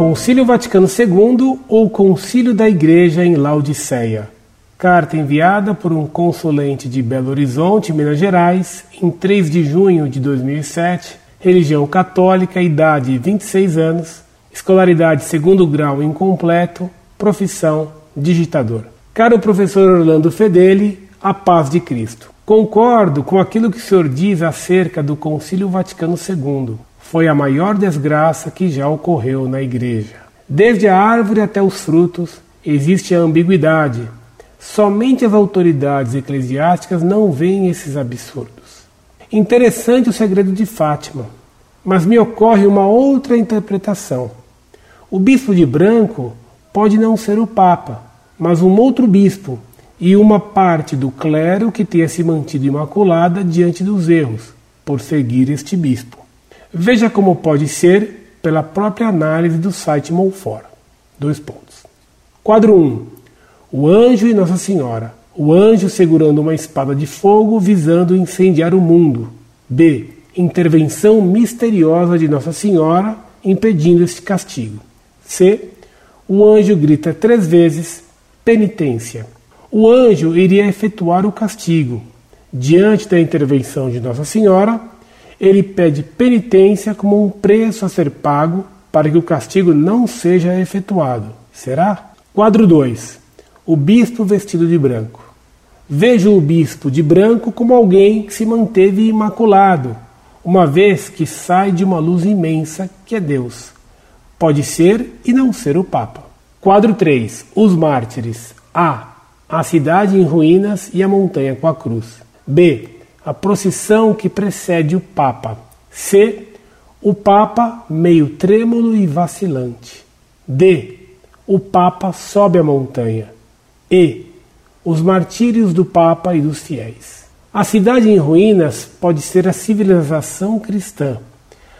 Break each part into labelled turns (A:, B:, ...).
A: Concílio Vaticano II ou Concílio da Igreja em Laodiceia. Carta enviada por um consulente de Belo Horizonte, Minas Gerais, em 3 de junho de 2007, religião católica, idade 26 anos, escolaridade segundo grau incompleto, profissão digitador. Caro professor Orlando Fedeli, a paz de Cristo. Concordo com aquilo que o senhor diz acerca do Concílio Vaticano II. Foi a maior desgraça que já ocorreu na Igreja. Desde a árvore até os frutos, existe a ambiguidade. Somente as autoridades eclesiásticas não veem esses absurdos. Interessante o segredo de Fátima, mas me ocorre uma outra interpretação. O bispo de branco pode não ser o Papa, mas um outro bispo e uma parte do clero que tenha se mantido imaculada diante dos erros, por seguir este bispo. Veja como pode ser pela própria análise do site Monfort. Dois pontos. Quadro 1. O anjo e Nossa Senhora. O anjo segurando uma espada de fogo visando incendiar o mundo. B. Intervenção misteriosa de Nossa Senhora impedindo este castigo. C. O anjo grita três vezes: penitência o anjo iria efetuar o castigo. Diante da intervenção de Nossa Senhora, ele pede penitência como um preço a ser pago para que o castigo não seja efetuado. Será? Quadro 2. O bispo vestido de branco. Vejo o bispo de branco como alguém que se manteve imaculado, uma vez que sai de uma luz imensa que é Deus. Pode ser e não ser o Papa. Quadro 3. Os mártires. A a cidade em ruínas e a montanha com a cruz. B. A procissão que precede o Papa. C. O Papa meio trêmulo e vacilante. D. O Papa sobe a montanha. E. Os martírios do Papa e dos fiéis. A cidade em ruínas pode ser a civilização cristã.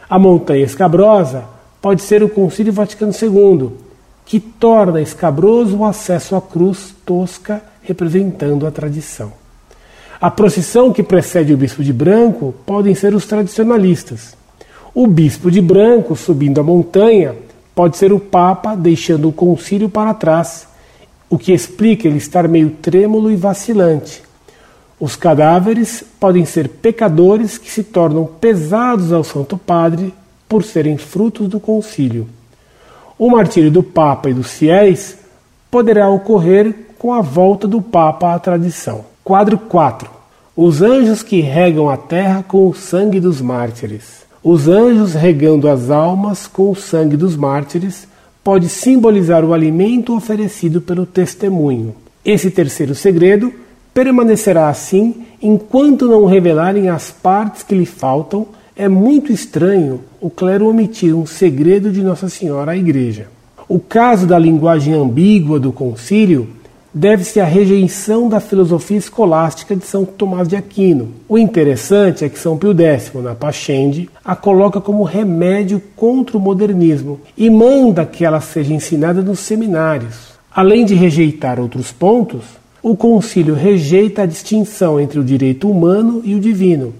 A: A montanha escabrosa pode ser o Concílio Vaticano II que torna escabroso o acesso à cruz tosca representando a tradição. A procissão que precede o bispo de branco podem ser os tradicionalistas. O bispo de branco subindo a montanha pode ser o Papa deixando o concílio para trás, o que explica ele estar meio trêmulo e vacilante. Os cadáveres podem ser pecadores que se tornam pesados ao Santo Padre por serem frutos do concílio. O martírio do Papa e dos fiéis poderá ocorrer com a volta do Papa à tradição. Quadro 4. Os anjos que regam a terra com o sangue dos mártires. Os anjos regando as almas com o sangue dos mártires pode simbolizar o alimento oferecido pelo testemunho. Esse terceiro segredo permanecerá assim enquanto não revelarem as partes que lhe faltam é muito estranho o clero omitir um segredo de Nossa Senhora à Igreja. O caso da linguagem ambígua do concílio deve-se à rejeição da filosofia escolástica de São Tomás de Aquino. O interessante é que São Pio X, na Pachende, a coloca como remédio contra o modernismo e manda que ela seja ensinada nos seminários. Além de rejeitar outros pontos, o concílio rejeita a distinção entre o direito humano e o divino,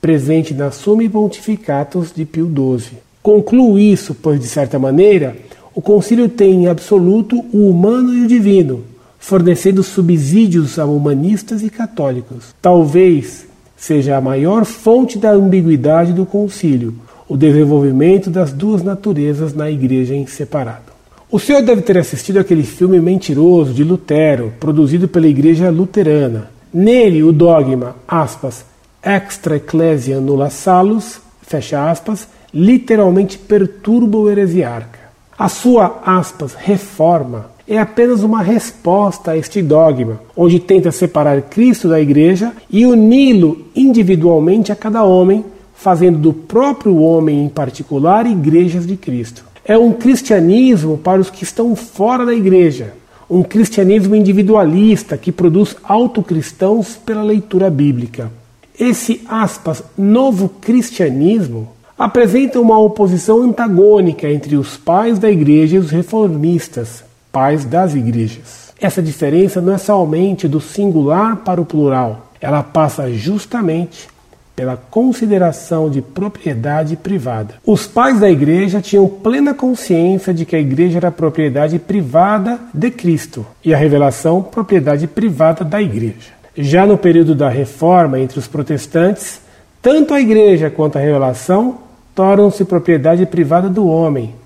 A: presente na Summi Pontificatus de Pio XII. Concluo isso, pois, de certa maneira, o concílio tem em absoluto o humano e o divino, fornecendo subsídios a humanistas e católicos. Talvez seja a maior fonte da ambiguidade do concílio, o desenvolvimento das duas naturezas na igreja em separado. O senhor deve ter assistido aquele filme mentiroso de Lutero, produzido pela igreja luterana. Nele, o dogma, aspas, extra ecclesia nulla salus, fecha aspas, literalmente perturba o heresiarca. A sua, aspas, reforma é apenas uma resposta a este dogma, onde tenta separar Cristo da igreja e uni-lo individualmente a cada homem, fazendo do próprio homem em particular igrejas de Cristo. É um cristianismo para os que estão fora da igreja, um cristianismo individualista que produz autocristãos pela leitura bíblica. Esse, aspas, novo cristianismo apresenta uma oposição antagônica entre os pais da igreja e os reformistas, pais das igrejas. Essa diferença não é somente do singular para o plural, ela passa justamente pela consideração de propriedade privada. Os pais da igreja tinham plena consciência de que a igreja era propriedade privada de Cristo e a revelação propriedade privada da igreja. Já no período da reforma entre os protestantes, tanto a igreja quanto a revelação tornam-se propriedade privada do homem.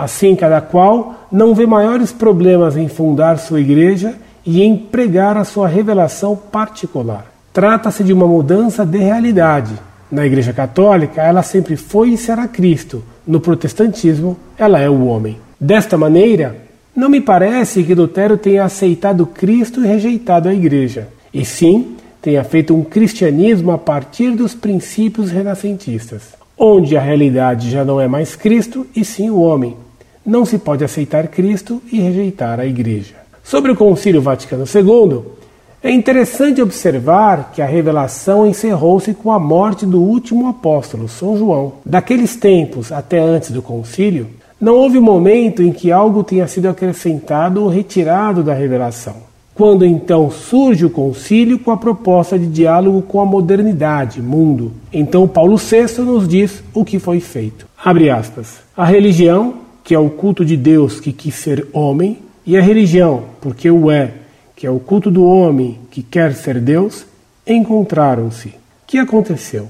A: Assim, cada qual não vê maiores problemas em fundar sua igreja e em pregar a sua revelação particular. Trata-se de uma mudança de realidade. Na Igreja Católica, ela sempre foi e será Cristo. No protestantismo, ela é o homem. Desta maneira, não me parece que Lutero tenha aceitado Cristo e rejeitado a Igreja, e sim tenha feito um cristianismo a partir dos princípios renascentistas, onde a realidade já não é mais Cristo e sim o homem. Não se pode aceitar Cristo e rejeitar a Igreja. Sobre o Concílio Vaticano II, é interessante observar que a revelação encerrou-se com a morte do último apóstolo, São João. Daqueles tempos até antes do concílio, não houve momento em que algo tenha sido acrescentado ou retirado da revelação. Quando então surge o concílio com a proposta de diálogo com a modernidade, mundo, então Paulo VI nos diz o que foi feito. Abre aspas. A religião, que é o culto de Deus que quis ser homem, e a religião, porque o é, que é o culto do homem que quer ser Deus, encontraram-se. O que aconteceu?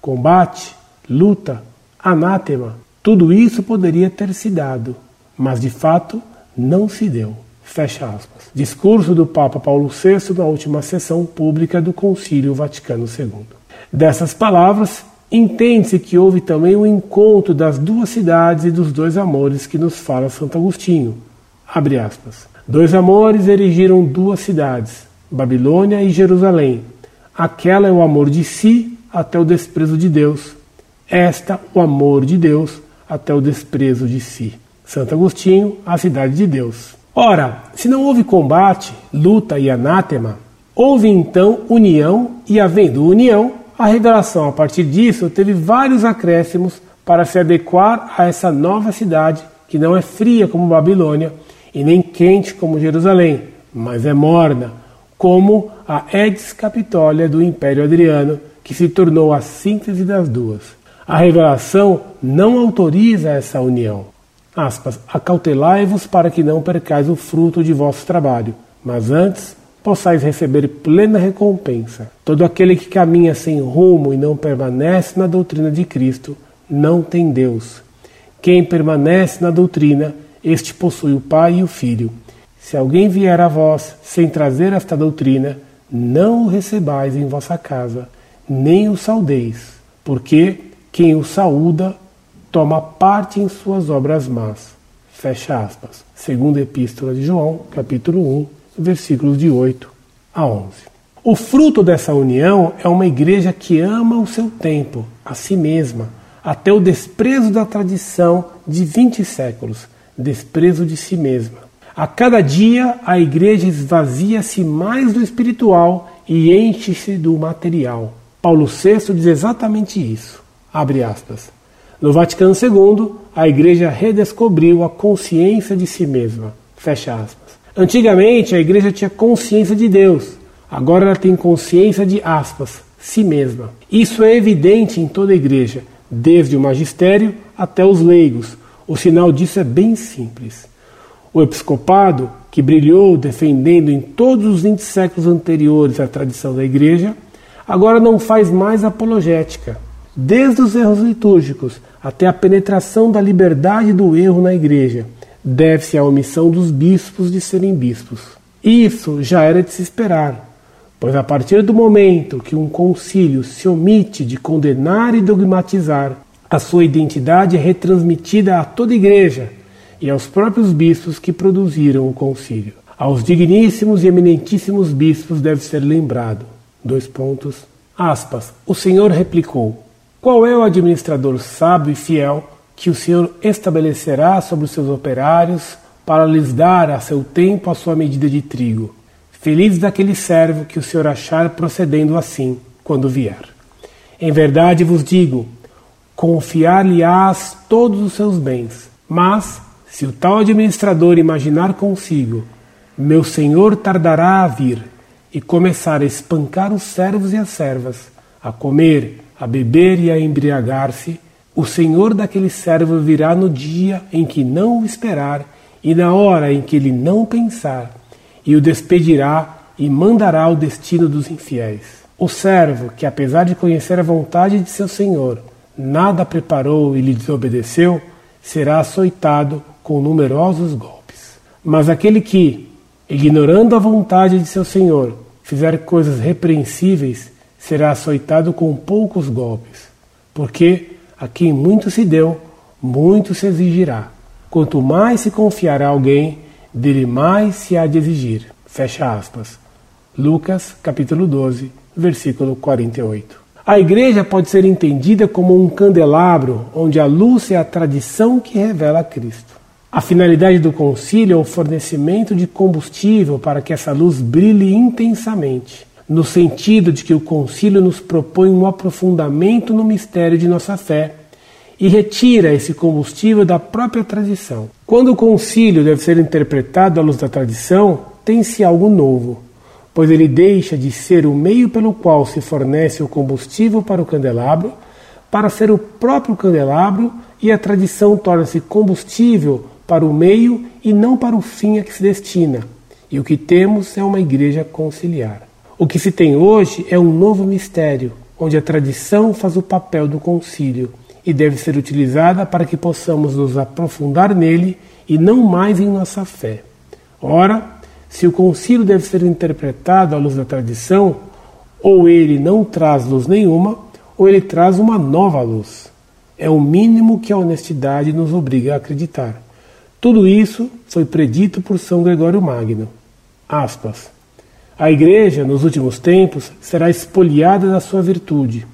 A: Combate, luta, anátema, tudo isso poderia ter se dado, mas de fato não se deu. Fecha aspas. Discurso do Papa Paulo VI na última sessão pública do Concílio Vaticano II. Dessas palavras, entende-se que houve também o um encontro das duas cidades e dos dois amores que nos fala Santo Agostinho. Abre aspas. Dois amores erigiram duas cidades, Babilônia e Jerusalém. Aquela é o amor de si até o desprezo de Deus. Esta, o amor de Deus até o desprezo de si. Santo Agostinho, a cidade de Deus. Ora, se não houve combate, luta e anátema, houve então união, e havendo união, a revelação a partir disso teve vários acréscimos para se adequar a essa nova cidade que não é fria como Babilônia e nem quente como Jerusalém, mas é morna, como a Edis Capitolia do Império Adriano, que se tornou a síntese das duas. A revelação não autoriza essa união. Aspas, acautelai-vos para que não percais o fruto de vosso trabalho, mas antes possais receber plena recompensa. Todo aquele que caminha sem rumo e não permanece na doutrina de Cristo não tem Deus. Quem permanece na doutrina este possui o Pai e o Filho. Se alguém vier a vós sem trazer esta doutrina, não o recebais em vossa casa, nem o saudeis, porque quem o saúda toma parte em suas obras más. Fecha aspas. Segunda Epístola de João, capítulo 1, versículos de 8 a 11. O fruto dessa união é uma igreja que ama o seu tempo, a si mesma, até o desprezo da tradição de 20 séculos desprezo de si mesma. A cada dia a igreja esvazia-se mais do espiritual e enche-se do material. Paulo VI diz exatamente isso. Abre aspas. No Vaticano II, a igreja redescobriu a consciência de si mesma. Fecha aspas. Antigamente, a igreja tinha consciência de Deus. Agora ela tem consciência de aspas, si mesma. Isso é evidente em toda a igreja, desde o magistério até os leigos, o sinal disso é bem simples. O episcopado, que brilhou defendendo em todos os 20 séculos anteriores a tradição da Igreja, agora não faz mais apologética. Desde os erros litúrgicos até a penetração da liberdade do erro na Igreja, deve-se à omissão dos bispos de serem bispos. Isso já era de se esperar, pois a partir do momento que um concílio se omite de condenar e dogmatizar, a sua identidade é retransmitida a toda a igreja e aos próprios bispos que produziram o concílio. Aos digníssimos e eminentíssimos bispos deve ser lembrado. Dois pontos. Aspas. O Senhor replicou: Qual é o administrador sábio e fiel que o Senhor estabelecerá sobre os seus operários para lhes dar a seu tempo a sua medida de trigo? Feliz daquele servo que o Senhor achar procedendo assim quando vier. Em verdade vos digo, confiar-lhe-ás todos os seus bens. Mas, se o tal administrador imaginar consigo, meu senhor tardará a vir, e começar a espancar os servos e as servas, a comer, a beber e a embriagar-se, o senhor daquele servo virá no dia em que não o esperar e na hora em que ele não pensar, e o despedirá e mandará o destino dos infiéis. O servo, que apesar de conhecer a vontade de seu senhor, nada preparou e lhe desobedeceu, será açoitado com numerosos golpes. Mas aquele que, ignorando a vontade de seu senhor, fizer coisas repreensíveis, será açoitado com poucos golpes. Porque a quem muito se deu, muito se exigirá. Quanto mais se confiará alguém, dele mais se há de exigir. Fecha aspas. Lucas, capítulo 12, versículo 48. A igreja pode ser entendida como um candelabro onde a luz é a tradição que revela Cristo. A finalidade do concílio é o fornecimento de combustível para que essa luz brilhe intensamente, no sentido de que o concílio nos propõe um aprofundamento no mistério de nossa fé e retira esse combustível da própria tradição. Quando o concílio deve ser interpretado à luz da tradição, tem-se algo novo pois ele deixa de ser o meio pelo qual se fornece o combustível para o candelabro, para ser o próprio candelabro, e a tradição torna-se combustível para o meio e não para o fim a que se destina. E o que temos é uma igreja conciliar. O que se tem hoje é um novo mistério, onde a tradição faz o papel do concílio e deve ser utilizada para que possamos nos aprofundar nele e não mais em nossa fé. Ora, se o concílio deve ser interpretado à luz da tradição, ou ele não traz luz nenhuma, ou ele traz uma nova luz. É o mínimo que a honestidade nos obriga a acreditar. Tudo isso foi predito por São Gregório Magno. Aspas. A Igreja, nos últimos tempos, será espoliada da sua virtude.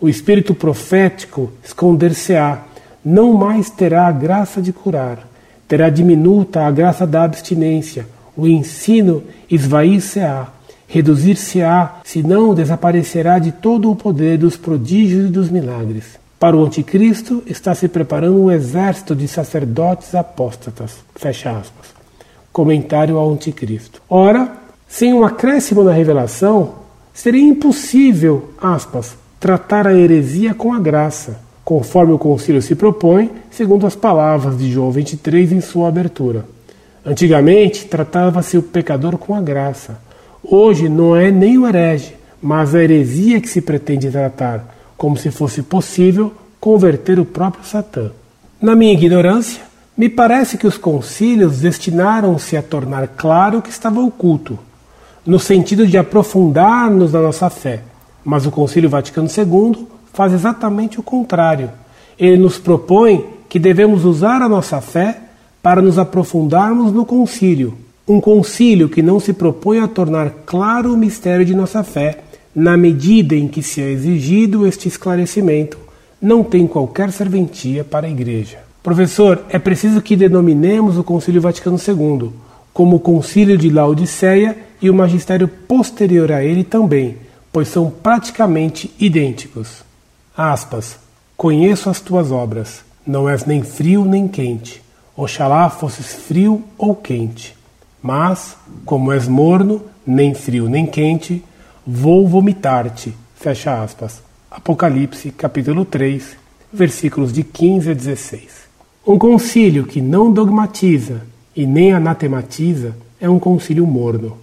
A: O espírito profético esconder-se-á, não mais terá a graça de curar, terá diminuta a graça da abstinência, o ensino esvair-se-á, reduzir-se-á, senão desaparecerá de todo o poder dos prodígios e dos milagres. Para o anticristo está se preparando um exército de sacerdotes apóstatas. Fecha aspas. Comentário ao anticristo. Ora, sem um acréscimo na revelação, seria impossível, aspas, tratar a heresia com a graça, conforme o concílio se propõe, segundo as palavras de João 23 em sua abertura. Antigamente tratava-se o pecador com a graça. Hoje não é nem o herege, mas a heresia que se pretende tratar, como se fosse possível converter o próprio Satã. Na minha ignorância, me parece que os concílios destinaram-se a tornar claro o que estava oculto, no sentido de aprofundar-nos na nossa fé. Mas o Concílio Vaticano II faz exatamente o contrário. Ele nos propõe que devemos usar a nossa fé para nos aprofundarmos no concílio. Um concílio que não se propõe a tornar claro o mistério de nossa fé, na medida em que se é exigido este esclarecimento, não tem qualquer serventia para a Igreja. Professor, é preciso que denominemos o Concílio Vaticano II como o Concílio de Laodiceia e o magistério posterior a ele também, pois são praticamente idênticos. Aspas. Conheço as tuas obras, não és nem frio nem quente. Oxalá fosses frio ou quente. Mas, como és morno, nem frio nem quente, vou vomitar-te. Fecha aspas. Apocalipse, capítulo 3, versículos de 15 a 16. Um concílio que não dogmatiza e nem anatematiza é um concílio morno,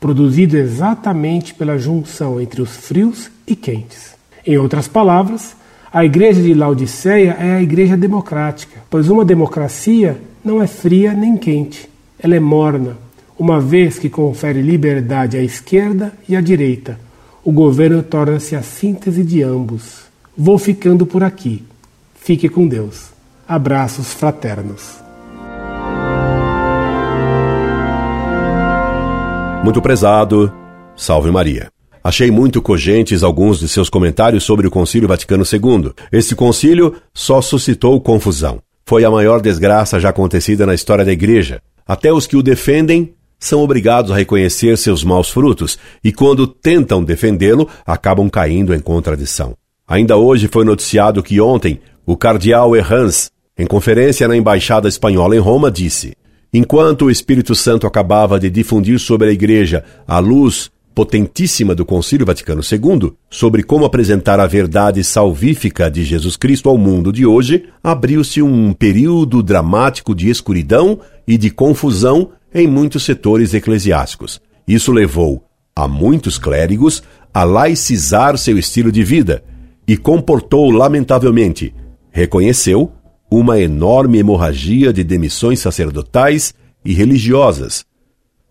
A: produzido exatamente pela junção entre os frios e quentes. Em outras palavras, a igreja de Laodiceia é a igreja democrática, pois uma democracia não é fria nem quente, ela é morna, uma vez que confere liberdade à esquerda e à direita. O governo torna-se a síntese de ambos. Vou ficando por aqui. Fique com Deus. Abraços fraternos.
B: Muito prezado, salve Maria. Achei muito cogentes alguns de seus comentários sobre o Concílio Vaticano II. Este concílio só suscitou confusão. Foi a maior desgraça já acontecida na história da Igreja. Até os que o defendem são obrigados a reconhecer seus maus frutos e, quando tentam defendê-lo, acabam caindo em contradição. Ainda hoje foi noticiado que ontem o cardeal Herrans, em conferência na Embaixada Espanhola em Roma, disse: Enquanto o Espírito Santo acabava de difundir sobre a Igreja a luz potentíssima do Concílio Vaticano II sobre como apresentar a verdade salvífica de Jesus Cristo ao mundo de hoje, abriu-se um período dramático de escuridão e de confusão em muitos setores eclesiásticos. Isso levou a muitos clérigos a laicizar seu estilo de vida e comportou, lamentavelmente, reconheceu uma enorme hemorragia de demissões sacerdotais e religiosas,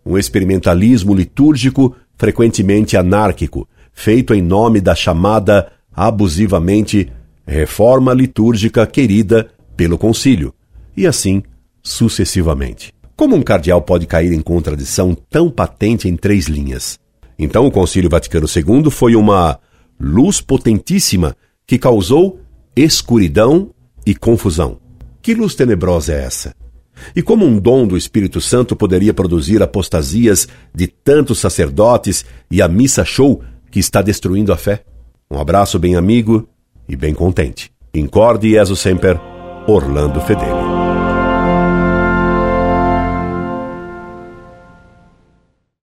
B: um experimentalismo litúrgico frequentemente anárquico, feito em nome da chamada abusivamente reforma litúrgica querida pelo concílio, e assim sucessivamente. Como um cardeal pode cair em contradição tão patente em três linhas? Então, o Concílio Vaticano II foi uma luz potentíssima que causou escuridão e confusão. Que luz tenebrosa é essa? E como um dom do Espírito Santo poderia produzir apostasias de tantos sacerdotes e a missa show que está destruindo a fé? Um abraço bem amigo e bem contente. Incorde Jesus Semper, Orlando Fedeli.